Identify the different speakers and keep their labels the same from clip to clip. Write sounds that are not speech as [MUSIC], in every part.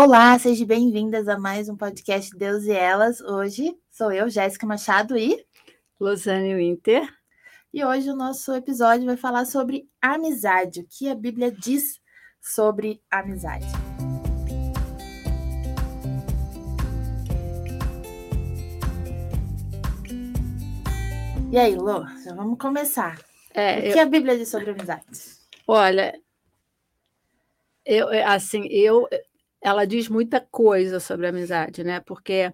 Speaker 1: Olá, sejam bem-vindas a mais um podcast Deus e Elas. Hoje sou eu, Jéssica Machado e
Speaker 2: Losane Winter.
Speaker 1: E hoje o nosso episódio vai falar sobre amizade, o que a Bíblia diz sobre amizade. E aí, Lô, já vamos começar. É, o que eu... a Bíblia diz sobre amizade?
Speaker 2: Olha, eu assim, eu ela diz muita coisa sobre a amizade, né? Porque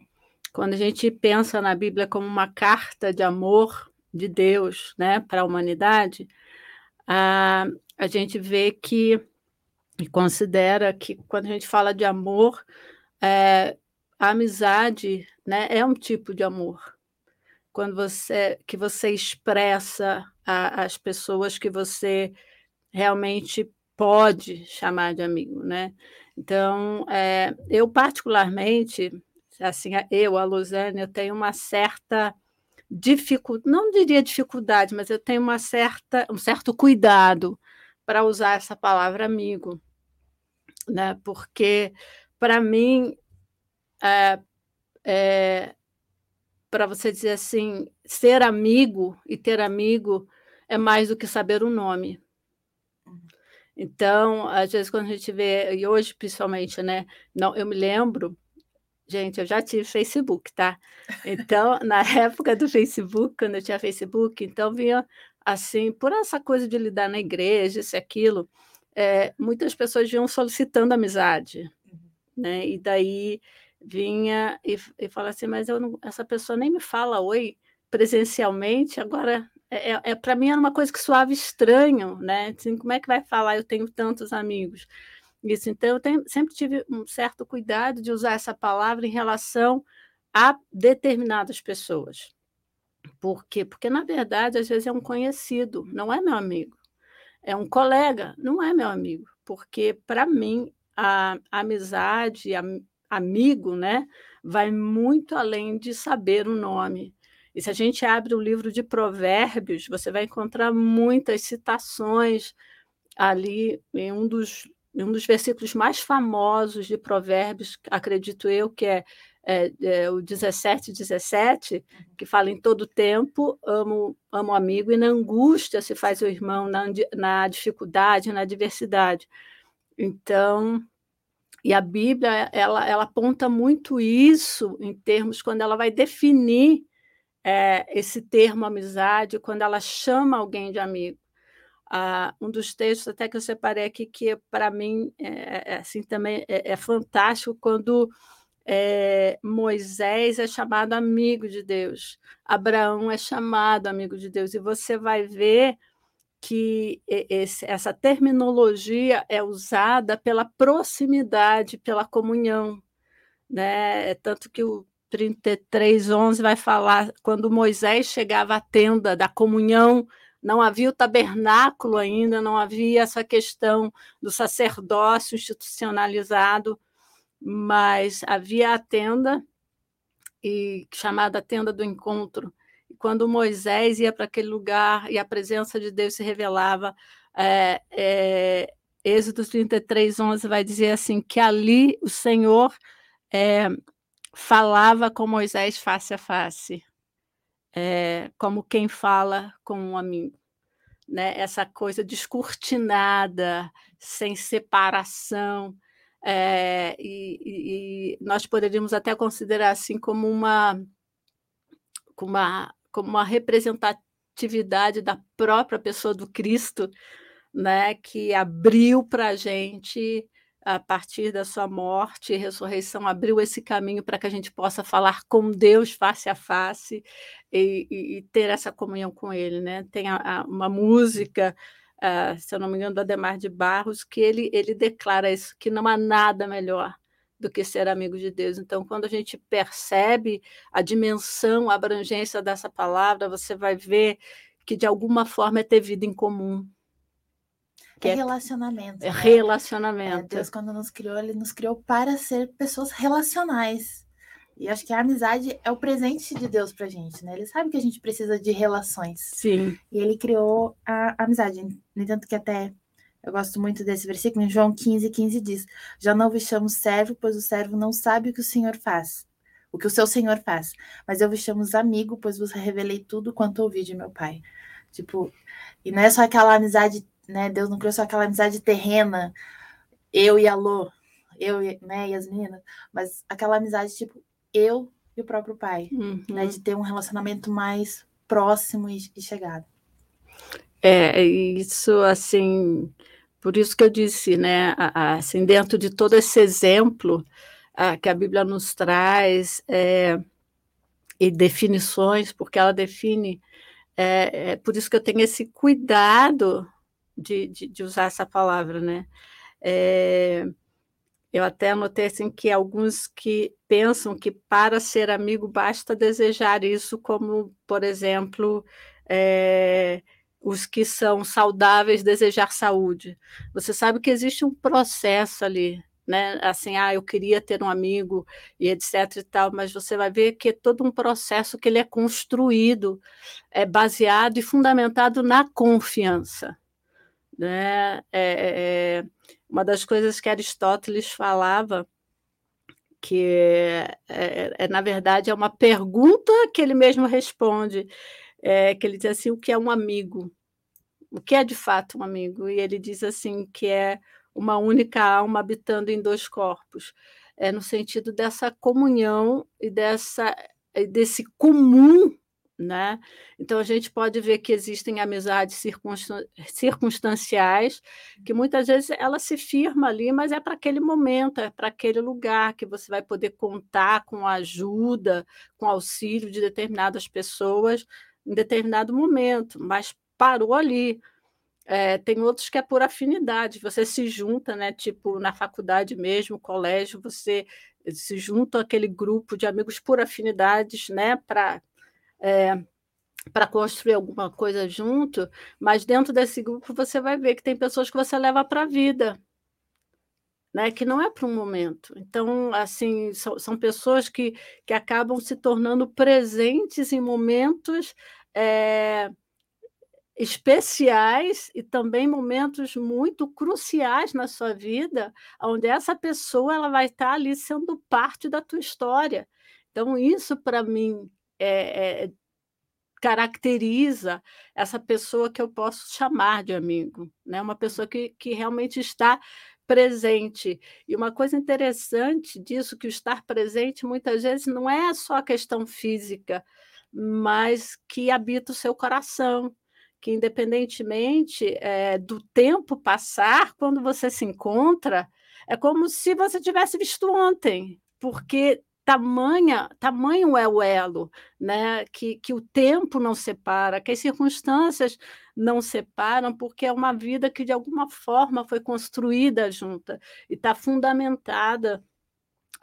Speaker 2: quando a gente pensa na Bíblia como uma carta de amor de Deus, né, para a humanidade, a, a gente vê que e considera que quando a gente fala de amor, é, a amizade, né, é um tipo de amor. Quando você que você expressa as pessoas que você realmente pode chamar de amigo, né? Então, é, eu particularmente, assim, eu, a Luzane, eu tenho uma certa dificuldade, não diria dificuldade, mas eu tenho uma certa, um certo cuidado para usar essa palavra amigo, né? Porque para mim é, é, para você dizer assim, ser amigo e ter amigo é mais do que saber o nome. Então, às vezes, quando a gente vê, e hoje principalmente, né? Não, eu me lembro, gente, eu já tive Facebook, tá? Então, na [LAUGHS] época do Facebook, quando eu tinha Facebook, então vinha assim, por essa coisa de lidar na igreja, isso e aquilo, é, muitas pessoas vinham solicitando amizade, uhum. né? E daí vinha e, e fala assim, mas não, essa pessoa nem me fala oi presencialmente, agora é, é, é para mim era uma coisa que soava estranho, né? Assim, como é que vai falar? Eu tenho tantos amigos. Isso, então eu tenho, sempre tive um certo cuidado de usar essa palavra em relação a determinadas pessoas. Por quê? Porque, na verdade, às vezes é um conhecido, não é meu amigo. É um colega, não é meu amigo. Porque, para mim, a, a amizade, a, amigo, né, vai muito além de saber o nome. E se a gente abre o livro de Provérbios, você vai encontrar muitas citações ali em um dos, em um dos versículos mais famosos de Provérbios, acredito eu, que é, é, é o 17, 17, uhum. que fala em todo tempo, amo, amo o amigo, e na angústia se faz o irmão, na, na dificuldade, na adversidade. Então, e a Bíblia, ela, ela aponta muito isso em termos, quando ela vai definir é, esse termo amizade quando ela chama alguém de amigo. Ah, um dos textos até que eu separei aqui que para mim é, é, assim também é, é fantástico quando é, Moisés é chamado amigo de Deus, Abraão é chamado amigo de Deus e você vai ver que esse, essa terminologia é usada pela proximidade, pela comunhão, né? Tanto que o 33, 11 vai falar quando Moisés chegava à tenda da comunhão, não havia o tabernáculo ainda, não havia essa questão do sacerdócio institucionalizado, mas havia a tenda e chamada tenda do encontro. E quando Moisés ia para aquele lugar e a presença de Deus se revelava, é, é, Êxodo 33, 11 vai dizer assim que ali o Senhor é, falava com Moisés face a face, é, como quem fala com um amigo. Né? Essa coisa descortinada, sem separação. É, e, e, nós poderíamos até considerar assim como uma, como uma, como uma representatividade da própria pessoa do Cristo, né, que abriu para a gente a partir da sua morte e ressurreição, abriu esse caminho para que a gente possa falar com Deus face a face e, e, e ter essa comunhão com Ele. Né? Tem a, a, uma música, uh, se eu não me engano, do Ademar de Barros, que ele, ele declara isso, que não há nada melhor do que ser amigo de Deus. Então, quando a gente percebe a dimensão, a abrangência dessa palavra, você vai ver que de alguma forma é ter vida em comum,
Speaker 1: que é relacionamento.
Speaker 2: É né? relacionamento.
Speaker 1: É, Deus, quando nos criou, ele nos criou para ser pessoas relacionais. E acho que a amizade é o presente de Deus pra gente, né? Ele sabe que a gente precisa de relações.
Speaker 2: Sim.
Speaker 1: E ele criou a amizade. No entanto, que até Eu gosto muito desse versículo, em João 15, 15 diz: Já não vos chamo servo, pois o servo não sabe o que o Senhor faz, o que o seu Senhor faz, mas eu vos chamo amigo, pois vos revelei tudo quanto ouvi de meu Pai. Tipo, e não é só aquela amizade, né? Deus não criou só aquela amizade terrena, eu e a Lô, eu e, né, e as meninas, mas aquela amizade, tipo, eu e o próprio pai, uhum. né? De ter um relacionamento mais próximo e, e chegado.
Speaker 2: É, isso assim, por isso que eu disse, né, assim, dentro de todo esse exemplo que a Bíblia nos traz, é, e definições, porque ela define, é, é, por isso que eu tenho esse cuidado de, de, de usar essa palavra, né? É, eu até anotei assim que alguns que pensam que para ser amigo basta desejar isso, como, por exemplo, é, os que são saudáveis desejar saúde. Você sabe que existe um processo ali, né? Assim, ah, eu queria ter um amigo e etc e tal, mas você vai ver que é todo um processo que ele é construído, é baseado e fundamentado na confiança. Né? É, é, é uma das coisas que Aristóteles falava, que é, é, é, na verdade é uma pergunta que ele mesmo responde, que ele diz assim, o que é um amigo? O que é de fato um amigo? E ele diz assim que é uma única alma habitando em dois corpos, é no sentido dessa comunhão e dessa desse comum né? Então a gente pode ver que existem amizades circunstanciais, que muitas vezes ela se firma ali, mas é para aquele momento, é para aquele lugar que você vai poder contar com a ajuda, com auxílio de determinadas pessoas em determinado momento, mas parou ali. É, tem outros que é por afinidade, você se junta, né? Tipo, na faculdade mesmo, colégio, você se junta aquele grupo de amigos por afinidades, né? Para é, para construir alguma coisa junto, mas dentro desse grupo você vai ver que tem pessoas que você leva para a vida, né? Que não é para um momento. Então, assim, são, são, pessoas que, que acabam se tornando presentes em momentos é, especiais e também momentos muito cruciais na sua vida, onde essa pessoa ela vai estar ali sendo parte da tua história. Então, isso para mim é, é, caracteriza essa pessoa que eu posso chamar de amigo, né? uma pessoa que, que realmente está presente. E uma coisa interessante disso, que o estar presente muitas vezes não é só a questão física, mas que habita o seu coração, que independentemente é, do tempo passar, quando você se encontra, é como se você tivesse visto ontem, porque tamanha, tamanho é o elo, né? que, que o tempo não separa, que as circunstâncias não separam, porque é uma vida que de alguma forma foi construída junta e está fundamentada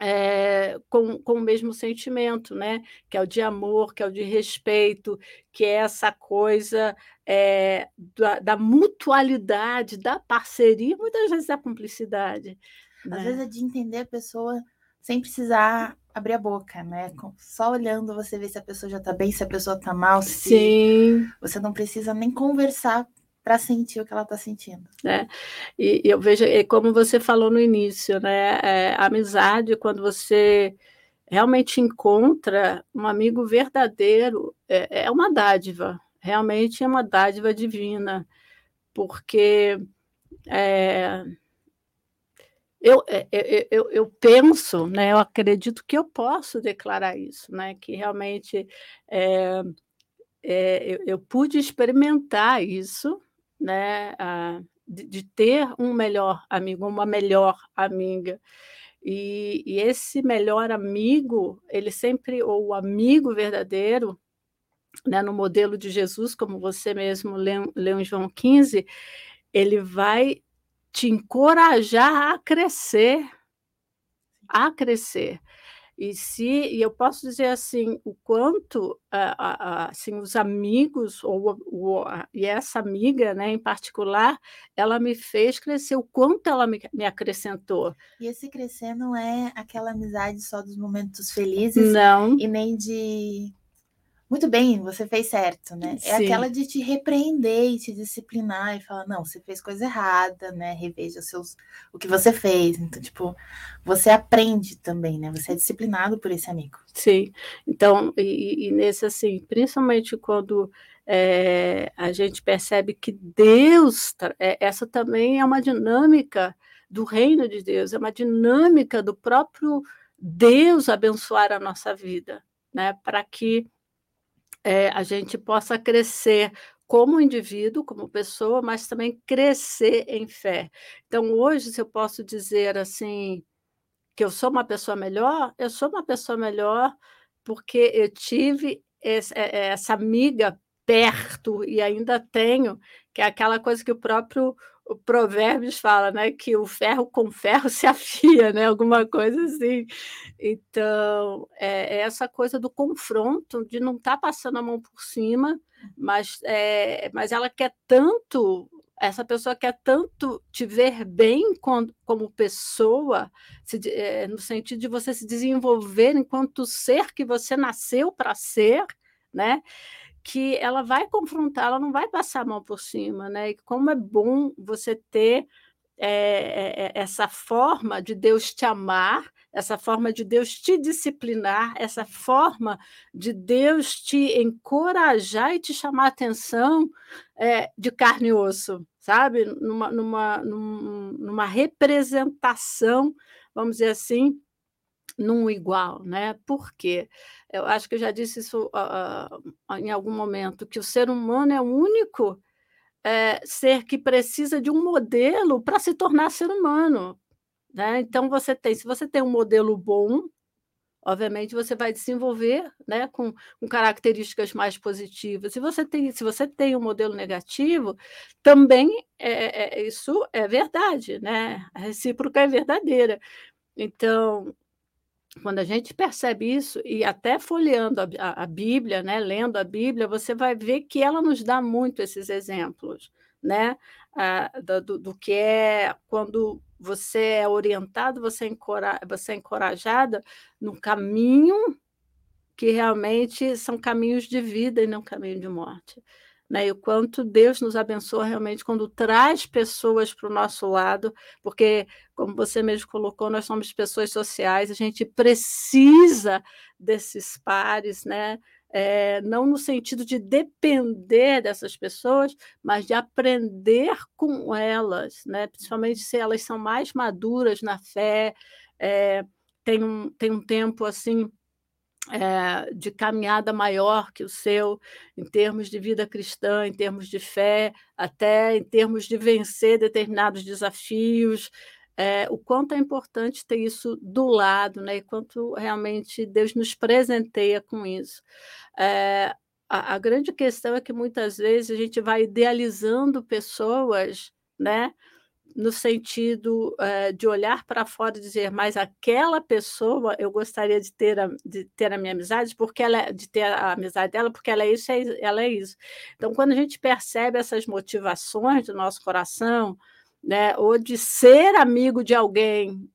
Speaker 2: é, com, com o mesmo sentimento, né? que é o de amor, que é o de respeito, que é essa coisa é, da, da, mutualidade, da parceria, muitas vezes da cumplicidade.
Speaker 1: Às né? vezes é de entender a pessoa sem precisar abrir a boca, né? Só olhando você vê se a pessoa já tá bem, se a pessoa tá mal.
Speaker 2: Sim.
Speaker 1: Você não precisa nem conversar para sentir o que ela está sentindo.
Speaker 2: É, e, e, eu vejo, como você falou no início, né? É, a amizade, quando você realmente encontra um amigo verdadeiro, é, é uma dádiva, realmente é uma dádiva divina, porque é, eu, é, é, é, eu, eu, penso, né, eu acredito que eu posso declarar isso, né, que realmente é, é, eu, eu, pude experimentar isso, né, a, de, de, ter um melhor amigo, uma melhor amiga. E, e, esse melhor amigo, ele sempre, ou o amigo verdadeiro, né, no modelo de Jesus, como você mesmo leu, leu em João 15, ele vai te encorajar a crescer, a crescer. E se e eu posso dizer assim, o quanto assim os amigos ou, ou e essa amiga, né, em particular, ela me fez crescer, o quanto ela me, me acrescentou.
Speaker 1: E esse crescer não é aquela amizade só dos momentos felizes,
Speaker 2: não.
Speaker 1: E nem de muito bem, você fez certo, né? É
Speaker 2: Sim.
Speaker 1: aquela de te repreender e te disciplinar e falar, não, você fez coisa errada, né? Reveja seus, o que você fez. Então, tipo, você aprende também, né? Você é disciplinado por esse amigo.
Speaker 2: Sim. Então, e, e nesse assim, principalmente quando é, a gente percebe que Deus, é, essa também é uma dinâmica do reino de Deus, é uma dinâmica do próprio Deus abençoar a nossa vida, né? Para que é, a gente possa crescer como indivíduo, como pessoa, mas também crescer em fé. Então, hoje, se eu posso dizer assim, que eu sou uma pessoa melhor, eu sou uma pessoa melhor porque eu tive esse, essa amiga perto e ainda tenho, que é aquela coisa que o próprio o Provérbios fala, né, que o ferro com ferro [LAUGHS] se afia, né, alguma coisa assim. Então, é, é essa coisa do confronto, de não estar tá passando a mão por cima, mas, é, mas ela quer tanto, essa pessoa quer tanto te ver bem como, como pessoa, se, é, no sentido de você se desenvolver enquanto ser que você nasceu para ser, né? Que ela vai confrontar, ela não vai passar a mão por cima, né? E como é bom você ter é, é, essa forma de Deus te amar, essa forma de Deus te disciplinar, essa forma de Deus te encorajar e te chamar a atenção é, de carne e osso, sabe? Numa, numa, numa representação, vamos dizer assim, num igual, né? Por quê? Eu acho que eu já disse isso uh, em algum momento, que o ser humano é o único é, ser que precisa de um modelo para se tornar ser humano. Né? Então, você tem, se você tem um modelo bom, obviamente você vai desenvolver né, com, com, características mais positivas. Se você tem, se você tem um modelo negativo, também é, é, isso é verdade, né? A recíproca é verdadeira. Então, quando a gente percebe isso, e até folheando a, a, a, Bíblia, né, lendo a Bíblia, você vai ver que ela nos dá muito esses exemplos, né, ah, do, do, que é quando você é orientado, você é, encora, você é encorajada no caminho que realmente são caminhos de vida e não caminho de morte né? E o quanto Deus nos abençoa realmente quando traz pessoas para o nosso lado, porque, como você mesmo colocou, nós somos pessoas sociais, a gente precisa desses pares, né? É, não no sentido de depender dessas pessoas, mas de aprender com elas, né? principalmente se elas são mais maduras na fé, é, tem, um, tem um tempo assim é, de caminhada maior que o seu, em termos de vida cristã, em termos de fé, até em termos de vencer determinados desafios. É, o quanto é importante ter isso do lado, né? E quanto realmente Deus nos presenteia com isso. É, a, a grande questão é que muitas vezes a gente vai idealizando pessoas, né? No sentido uh, de olhar para fora e dizer, mas aquela pessoa eu gostaria de ter a, de ter a minha amizade, porque ela é, de ter a amizade dela, porque ela é isso, ela é isso. Então, quando a gente percebe essas motivações do nosso coração, né, ou de ser amigo de alguém,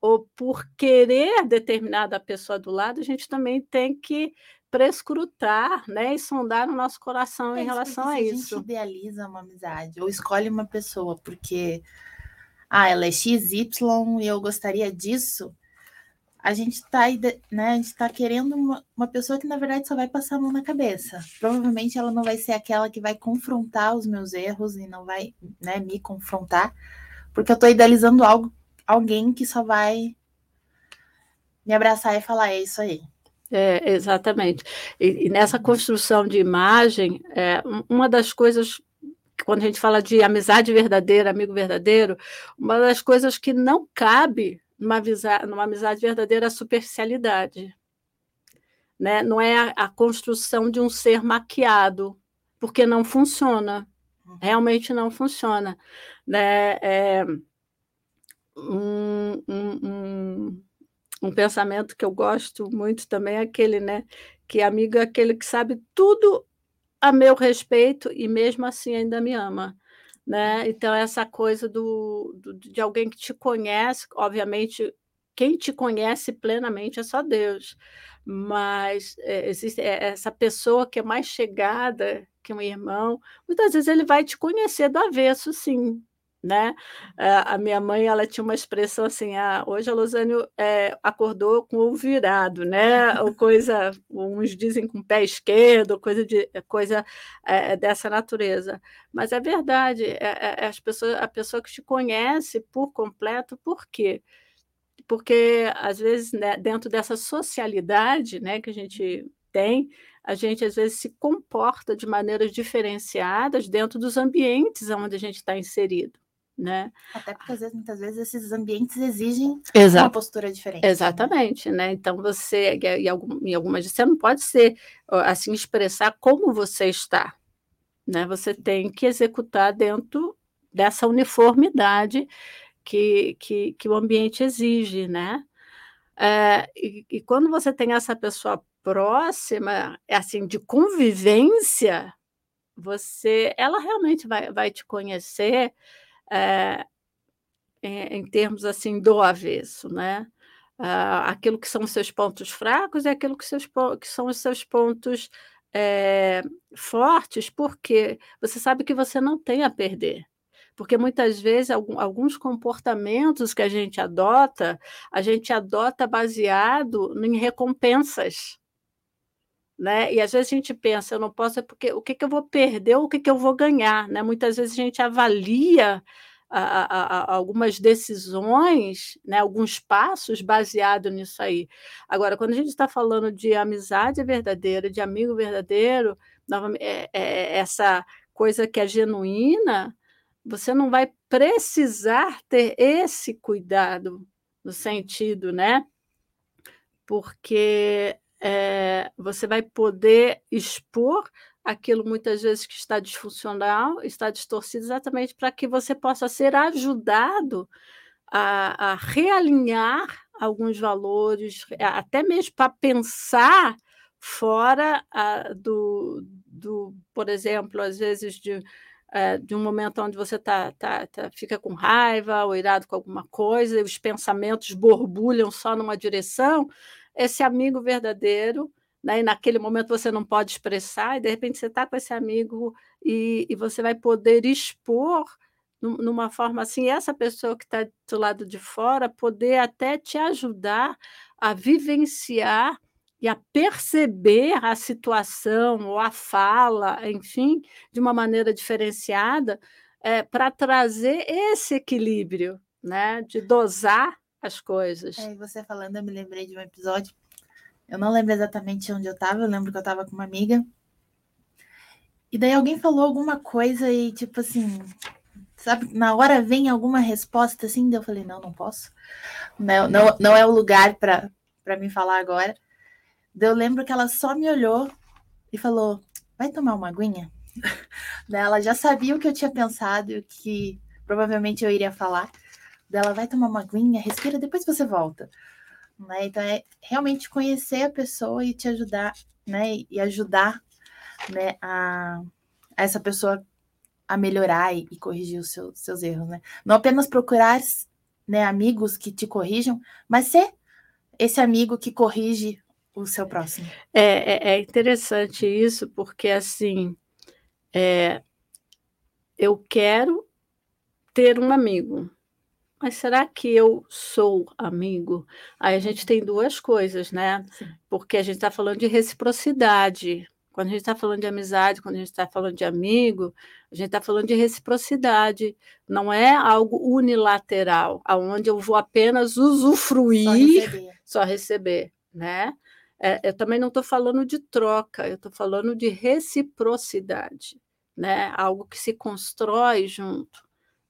Speaker 2: ou por querer determinada pessoa do lado, a gente também tem que prescrutar, né, e sondar no nosso coração é em relação a isso.
Speaker 1: A gente idealiza uma amizade ou escolhe uma pessoa porque ah, ela é XY e eu gostaria disso, a gente está né, a gente tá querendo uma, uma pessoa que na verdade só vai passar a mão na cabeça. Provavelmente ela não vai ser aquela que vai confrontar os meus erros e não vai, né, me confrontar, porque eu estou idealizando algo, alguém que só vai me abraçar e falar é isso aí.
Speaker 2: É, exatamente. E, e, nessa construção de imagem, é, uma das coisas, quando a gente fala de amizade verdadeira, amigo verdadeiro, uma das coisas que não cabe numa, numa amizade verdadeira é a superficialidade. Né? Não é a, a construção de um ser maquiado, porque não funciona. Realmente não funciona. Né? É, um, um, um um pensamento que eu gosto muito também é aquele, né? Que amigo é aquele que sabe tudo a meu respeito e mesmo assim ainda me ama. Né? Então, essa coisa do, do, de alguém que te conhece, obviamente, quem te conhece plenamente é só Deus. Mas é, existe é, essa pessoa que é mais chegada que um irmão, muitas vezes ele vai te conhecer do avesso, sim, né? A minha mãe, ela tinha uma expressão assim, ah, hoje a Luzânio é, acordou com o virado, né? Ou coisa, uns dizem com o pé esquerdo, coisa, de, coisa é, dessa natureza. Mas é verdade, é, é, as pessoas, a pessoa que te conhece por completo, por quê? Porque, às vezes, né, dentro dessa socialidade né, que a gente tem, a gente às vezes se comporta de maneiras diferenciadas dentro dos ambientes onde a gente está inserido né?
Speaker 1: Até porque às vezes, muitas vezes esses ambientes exigem
Speaker 2: Exato.
Speaker 1: uma postura diferente.
Speaker 2: Exatamente, né? Então você, em, em algumas você não pode ser assim expressar como você está, né? Você tem que executar dentro dessa uniformidade que, que, que o ambiente exige, né? É, e, e quando você tem essa pessoa próxima, é assim, de convivência, você, ela realmente vai, vai te conhecer é, em termos assim do avesso, né? Uh, aquilo que são os seus pontos fracos e aquilo que, seus, que são os seus pontos é, fortes, porque você sabe que você não tem a perder. Porque muitas vezes alguns comportamentos que a gente adota, a gente adota baseado em recompensas. Né? E às vezes a gente pensa, eu não posso, é porque o que, que eu vou perder ou o que, que eu vou ganhar? Né? Muitas vezes a gente avalia a, a, a, algumas decisões, né, alguns passos baseado nisso aí. Agora, quando a gente está falando de amizade verdadeira, de amigo verdadeiro, é, é, essa coisa que é genuína, você não vai precisar ter esse cuidado no sentido, né? Porque é, você vai poder expor aquilo muitas vezes que está disfuncional, está distorcido, exatamente para que você possa ser ajudado a, a realinhar alguns valores, até mesmo para pensar fora a, do, do, por exemplo, às vezes de, é, de um momento onde você tá, tá, tá, fica com raiva ou irado com alguma coisa, e os pensamentos borbulham só numa direção, esse amigo verdadeiro, né, e naquele momento você não pode expressar, e de repente você está com esse amigo e, e, você vai poder expor numa forma assim, essa pessoa que está do lado de fora poder até te ajudar a vivenciar e a perceber a situação ou a fala, enfim, de uma maneira diferenciada, é, para trazer esse equilíbrio, né, de dosar as coisas.
Speaker 1: É, você falando, eu me lembrei de um episódio. Eu não lembro exatamente onde eu estava, eu lembro que eu estava com uma amiga. E daí alguém falou alguma coisa e, tipo assim, sabe, na hora vem alguma resposta assim, daí eu falei, não, não posso. Não, não, não é o lugar para me falar agora. Daí eu lembro que ela só me olhou e falou, vai tomar uma aguinha? [LAUGHS] ela já sabia o que eu tinha pensado e o que provavelmente eu iria falar dela vai tomar uma aguinha, respira, depois você volta. Né? Então é realmente conhecer a pessoa e te ajudar, né? E ajudar né, a, a essa pessoa a melhorar e, e corrigir os seus, seus erros, né? Não apenas procurar né, amigos que te corrijam, mas ser esse amigo que corrige o seu próximo.
Speaker 2: É, é, é interessante isso, porque assim é, eu quero ter um amigo, mas será que eu sou amigo? Aí a gente tem duas coisas, né? Sim. Porque a gente está falando de reciprocidade. Quando a gente está falando de amizade, quando a gente está falando de amigo, a gente está falando de reciprocidade. Não é algo unilateral, aonde eu vou apenas usufruir, só receber, só receber né? É, eu também não estou falando de troca, eu estou falando de reciprocidade, né? Algo que se constrói junto,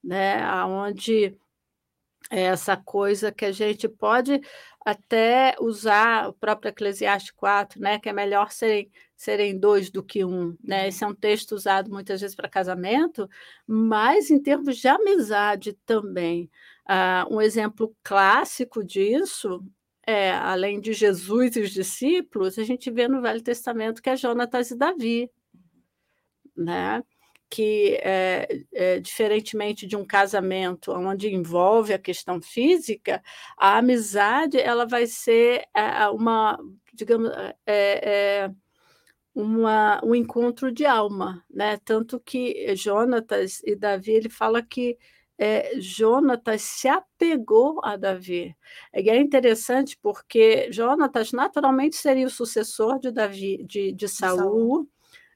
Speaker 2: né? Aonde essa coisa que a gente pode até usar o próprio Eclesiastes 4, né, que é melhor serem, serem dois do que um. Né? Uhum. Esse é um texto usado muitas vezes para casamento, mas em termos de amizade também. Uh, um exemplo clássico disso é, além de Jesus e os discípulos, a gente vê no Velho Testamento que é Jonatas e Davi. Né? Que, é, é, diferentemente de um casamento onde envolve a questão física, a amizade ela vai ser é, uma, digamos, é, uma, um encontro de alma, né? Tanto que Jonatas e Davi ele fala que é, Jonatas se apegou a Davi. E é interessante porque Jonatas naturalmente seria o sucessor de Davi, de, de Saul, Saul.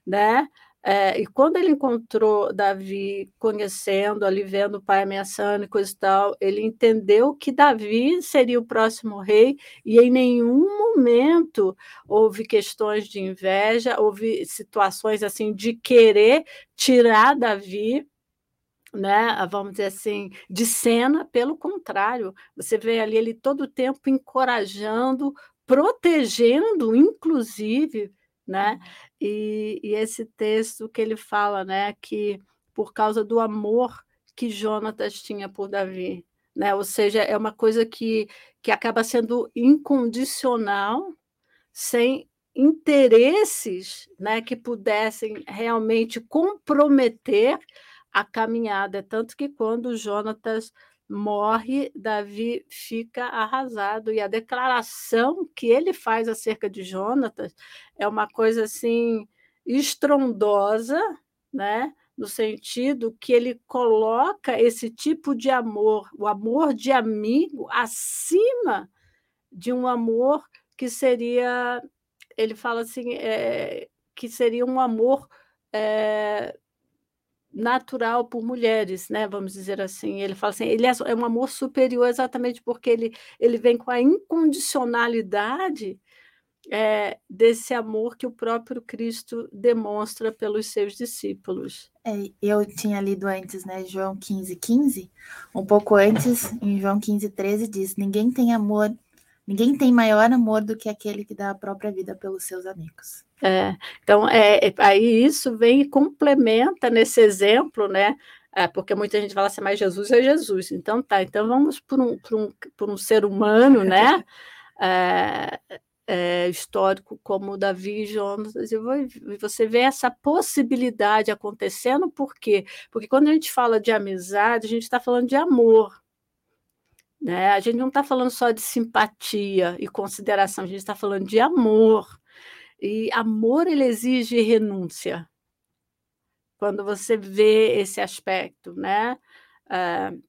Speaker 2: né? É, e quando ele encontrou Davi, conhecendo, ali vendo o pai ameaçando e coisa e tal, ele entendeu que Davi seria o próximo rei, e em nenhum momento houve questões de inveja, houve situações assim de querer tirar Davi né, vamos dizer assim, de cena, pelo contrário, você vê ali ele todo o tempo encorajando, protegendo, inclusive, né? E, e, esse texto que ele fala, né, que por causa do amor que Jonatas tinha por Davi, né? Ou seja, é uma coisa que, que acaba sendo incondicional, sem interesses, né, que pudessem realmente comprometer a caminhada. Tanto que quando Jonatas morre, Davi fica arrasado. E a declaração que ele faz acerca de Jonatas é uma coisa assim estrondosa, né? no sentido que ele coloca esse tipo de amor, o amor de amigo, acima de um amor que seria, ele fala assim, é, que seria um amor é, natural por mulheres, né? Vamos dizer assim. Ele fala assim, ele é, é um amor superior exatamente porque ele, ele vem com a incondicionalidade é, desse amor que o próprio Cristo demonstra pelos seus discípulos.
Speaker 1: É, eu tinha lido antes, né, João 15, 15, um pouco antes, em João 15, 13, diz: Ninguém tem amor, ninguém tem maior amor do que aquele que dá a própria vida pelos seus amigos.
Speaker 2: É, então, é, é, aí isso vem e complementa nesse exemplo, né? É, porque muita gente fala assim, mas Jesus é Jesus. Então tá, então vamos por um, por um, por um ser humano, né? [LAUGHS] É, é, histórico como Davi e Jonas, e você vê essa possibilidade acontecendo, por quê? Porque quando a gente fala de amizade, a gente está falando de amor. Né? A gente não está falando só de simpatia e consideração, a gente está falando de amor. E amor ele exige renúncia. Quando você vê esse aspecto, né? Uh,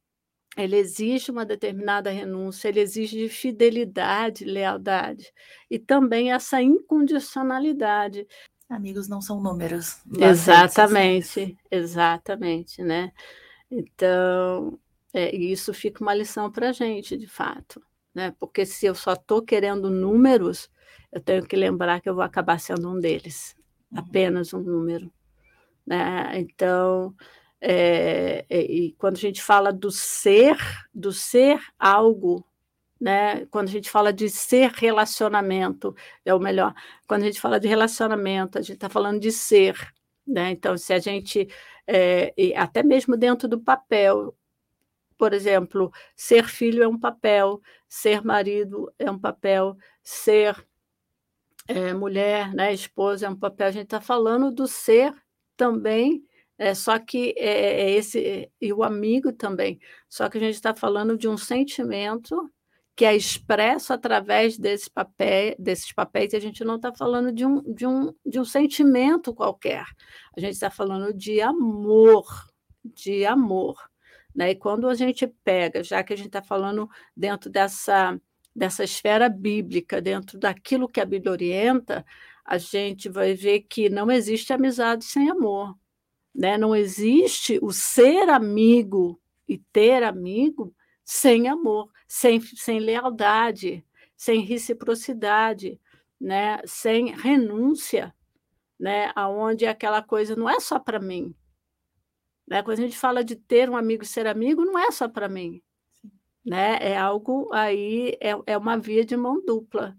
Speaker 2: ele exige uma determinada renúncia, ele exige fidelidade, lealdade e também essa incondicionalidade.
Speaker 1: Amigos não são números.
Speaker 2: Exatamente, exatamente, né? Então, é, isso fica uma lição para a gente, de fato, né? Porque se eu só estou querendo números, eu tenho que lembrar que eu vou acabar sendo um deles, uhum. apenas um número. Né? Então, é, e quando a gente fala do ser, do ser algo, né? Quando a gente fala de ser relacionamento, é o melhor. Quando a gente fala de relacionamento, a gente está falando de ser, né? Então, se a gente, é, até mesmo dentro do papel, por exemplo, ser filho é um papel, ser marido é um papel, ser é, mulher, né, esposa é um papel. A gente está falando do ser também, é, só que é, é esse e o amigo também. Só que a gente está falando de um sentimento que é expresso através desse papel, desses papéis, e a gente não está falando de um, de, um, de um sentimento qualquer. A gente está falando de amor, de amor. Né? E quando a gente pega, já que a gente está falando dentro dessa dessa esfera bíblica, dentro daquilo que a Bíblia orienta, a gente vai ver que não existe amizade sem amor. Né? Não existe o ser amigo e ter amigo sem amor, sem, sem lealdade, sem reciprocidade, né? sem renúncia, né? aonde aquela coisa não é só para mim. Né? Quando a gente fala de ter um amigo e ser amigo, não é só para mim né? É algo aí, é, é uma via de mão dupla,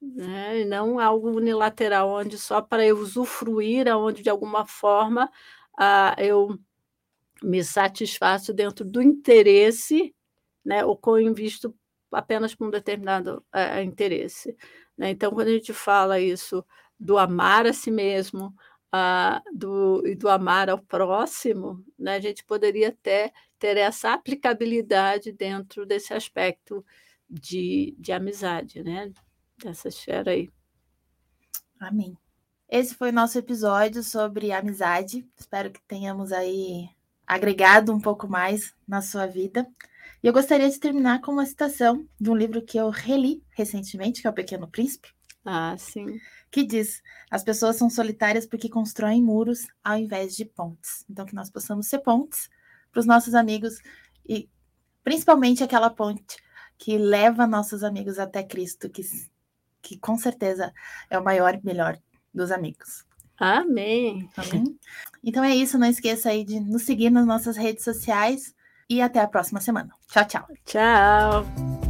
Speaker 2: né? E não algo unilateral, onde só para eu usufruir, aonde de alguma forma ah, eu me satisfaço dentro do interesse, né? Ou com invisto apenas para um determinado uh, interesse. Né? Então, quando a gente fala isso do amar a si mesmo, do, e do amar ao próximo, né, a gente poderia até ter essa aplicabilidade dentro desse aspecto de, de amizade, né? Dessa esfera aí.
Speaker 1: Amém. Esse foi o nosso episódio sobre amizade. Espero que tenhamos aí agregado um pouco mais na sua vida. E eu gostaria de terminar com uma citação de um livro que eu reli recentemente, que é O Pequeno Príncipe.
Speaker 2: Ah, sim.
Speaker 1: Que diz: as pessoas são solitárias porque constroem muros ao invés de pontes. Então, que nós possamos ser pontes para os nossos amigos e principalmente aquela ponte que leva nossos amigos até Cristo, que, que com certeza é o maior e melhor dos amigos.
Speaker 2: Amém.
Speaker 1: Amém. Então é isso, não esqueça aí de nos seguir nas nossas redes sociais e até a próxima semana. Tchau, tchau.
Speaker 2: Tchau.